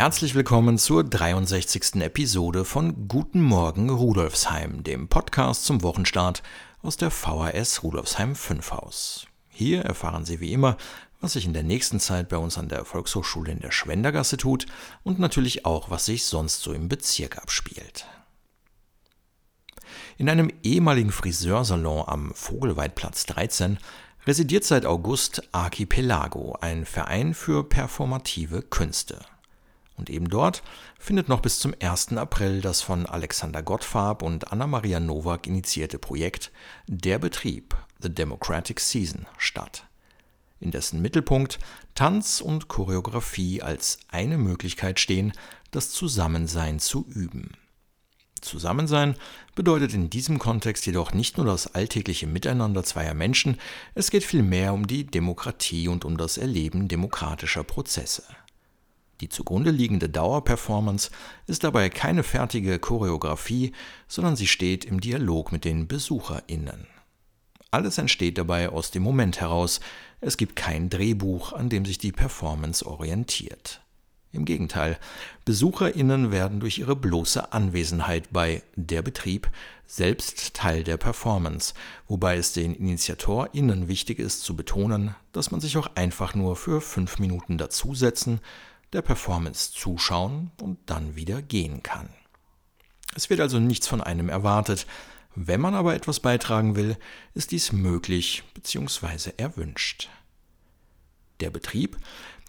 Herzlich willkommen zur 63. Episode von Guten Morgen Rudolfsheim, dem Podcast zum Wochenstart aus der VHS Rudolfsheim 5 Haus. Hier erfahren Sie wie immer, was sich in der nächsten Zeit bei uns an der Volkshochschule in der Schwendergasse tut und natürlich auch, was sich sonst so im Bezirk abspielt. In einem ehemaligen Friseursalon am Vogelweidplatz 13 residiert seit August Archipelago, ein Verein für performative Künste. Und eben dort findet noch bis zum 1. April das von Alexander Gottfarb und Anna-Maria Nowak initiierte Projekt Der Betrieb, The Democratic Season, statt. In dessen Mittelpunkt Tanz und Choreografie als eine Möglichkeit stehen, das Zusammensein zu üben. Zusammensein bedeutet in diesem Kontext jedoch nicht nur das alltägliche Miteinander zweier Menschen, es geht vielmehr um die Demokratie und um das Erleben demokratischer Prozesse. Die zugrunde liegende Dauerperformance ist dabei keine fertige Choreografie, sondern sie steht im Dialog mit den BesucherInnen. Alles entsteht dabei aus dem Moment heraus. Es gibt kein Drehbuch, an dem sich die Performance orientiert. Im Gegenteil, BesucherInnen werden durch ihre bloße Anwesenheit bei Der Betrieb selbst Teil der Performance, wobei es den InitiatorInnen wichtig ist zu betonen, dass man sich auch einfach nur für fünf Minuten dazusetzen der Performance zuschauen und dann wieder gehen kann. Es wird also nichts von einem erwartet. Wenn man aber etwas beitragen will, ist dies möglich bzw. erwünscht. Der Betrieb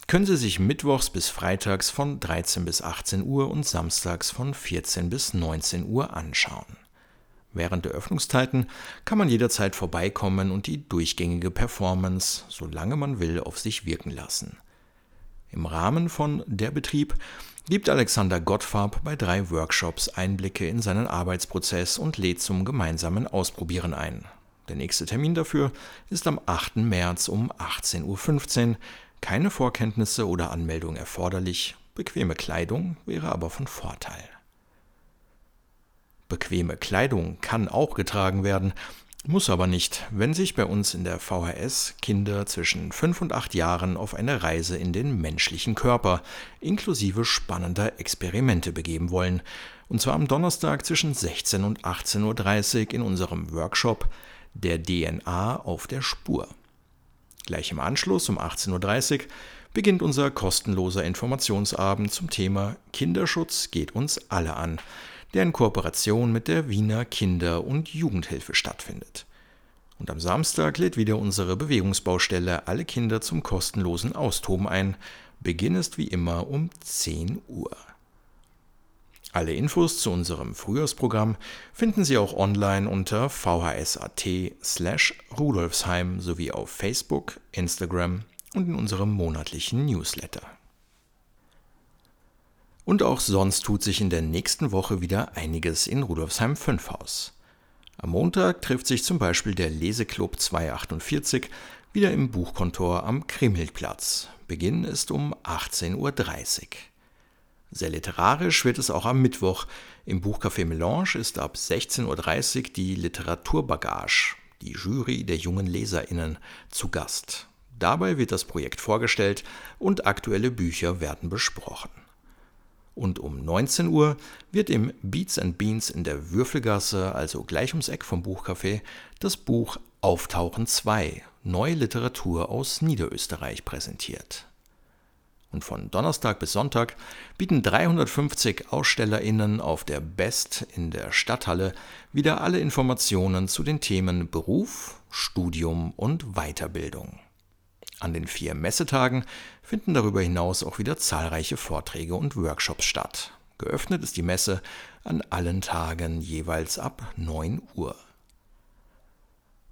können Sie sich mittwochs bis freitags von 13 bis 18 Uhr und samstags von 14 bis 19 Uhr anschauen. Während der Öffnungszeiten kann man jederzeit vorbeikommen und die durchgängige Performance, solange man will, auf sich wirken lassen. Im Rahmen von Der Betrieb gibt Alexander Gottfarb bei drei Workshops Einblicke in seinen Arbeitsprozess und lädt zum gemeinsamen Ausprobieren ein. Der nächste Termin dafür ist am 8. März um 18.15 Uhr. Keine Vorkenntnisse oder Anmeldung erforderlich. Bequeme Kleidung wäre aber von Vorteil. Bequeme Kleidung kann auch getragen werden, muss aber nicht, wenn sich bei uns in der VHS Kinder zwischen 5 und 8 Jahren auf eine Reise in den menschlichen Körper inklusive spannender Experimente begeben wollen. Und zwar am Donnerstag zwischen 16 und 18.30 Uhr in unserem Workshop Der DNA auf der Spur. Gleich im Anschluss um 18.30 Uhr beginnt unser kostenloser Informationsabend zum Thema Kinderschutz geht uns alle an der in Kooperation mit der Wiener Kinder- und Jugendhilfe stattfindet. Und am Samstag lädt wieder unsere Bewegungsbaustelle alle Kinder zum kostenlosen Austoben ein. Beginn ist wie immer um 10 Uhr. Alle Infos zu unserem Frühjahrsprogramm finden Sie auch online unter vhs.at slash rudolfsheim sowie auf Facebook, Instagram und in unserem monatlichen Newsletter. Und auch sonst tut sich in der nächsten Woche wieder einiges in Rudolfsheim 5 Haus. Am Montag trifft sich zum Beispiel der Leseklub 248 wieder im Buchkontor am Krimhildplatz. Beginn ist um 18.30 Uhr. Sehr literarisch wird es auch am Mittwoch. Im Buchcafé Melange ist ab 16.30 Uhr die Literaturbagage, die Jury der jungen LeserInnen, zu Gast. Dabei wird das Projekt vorgestellt und aktuelle Bücher werden besprochen. Und um 19 Uhr wird im Beats and Beans in der Würfelgasse, also gleich ums Eck vom Buchcafé, das Buch Auftauchen 2, Neue Literatur aus Niederösterreich präsentiert. Und von Donnerstag bis Sonntag bieten 350 AusstellerInnen auf der Best in der Stadthalle wieder alle Informationen zu den Themen Beruf, Studium und Weiterbildung. An den vier Messetagen finden darüber hinaus auch wieder zahlreiche Vorträge und Workshops statt. Geöffnet ist die Messe an allen Tagen jeweils ab 9 Uhr.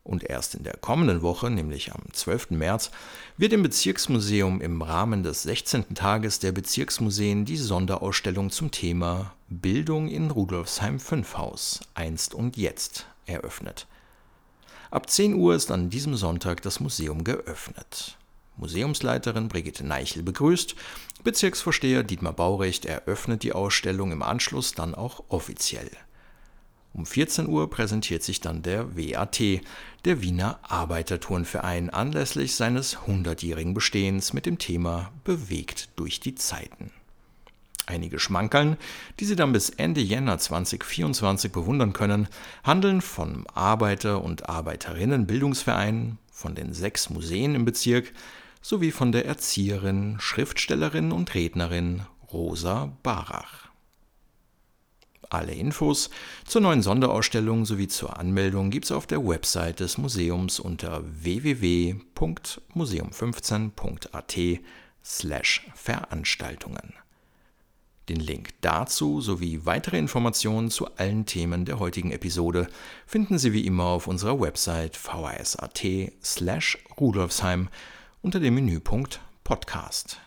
Und erst in der kommenden Woche, nämlich am 12. März, wird im Bezirksmuseum im Rahmen des 16. Tages der Bezirksmuseen die Sonderausstellung zum Thema Bildung in Rudolfsheim 5 Haus einst und jetzt eröffnet. Ab 10 Uhr ist an diesem Sonntag das Museum geöffnet. Museumsleiterin Brigitte Neichel begrüßt, Bezirksvorsteher Dietmar Baurecht eröffnet die Ausstellung im Anschluss dann auch offiziell. Um 14 Uhr präsentiert sich dann der WAT, der Wiener Arbeiterturnverein, anlässlich seines 100-jährigen Bestehens mit dem Thema Bewegt durch die Zeiten. Einige Schmankerln, die Sie dann bis Ende Jänner 2024 bewundern können, handeln vom Arbeiter- und Arbeiterinnenbildungsverein, von den sechs Museen im Bezirk sowie von der Erzieherin, Schriftstellerin und Rednerin Rosa Barach. Alle Infos zur neuen Sonderausstellung sowie zur Anmeldung gibt es auf der Website des Museums unter www.museum15.at slash Veranstaltungen. Den Link dazu sowie weitere Informationen zu allen Themen der heutigen Episode finden Sie wie immer auf unserer Website vhs.at slash rudolfsheim unter dem Menüpunkt Podcast.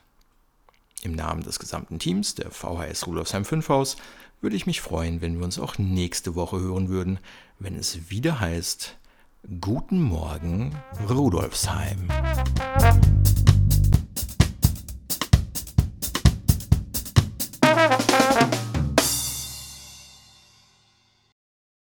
Im Namen des gesamten Teams der VHS Rudolfsheim 5 Haus würde ich mich freuen, wenn wir uns auch nächste Woche hören würden, wenn es wieder heißt Guten Morgen Rudolfsheim.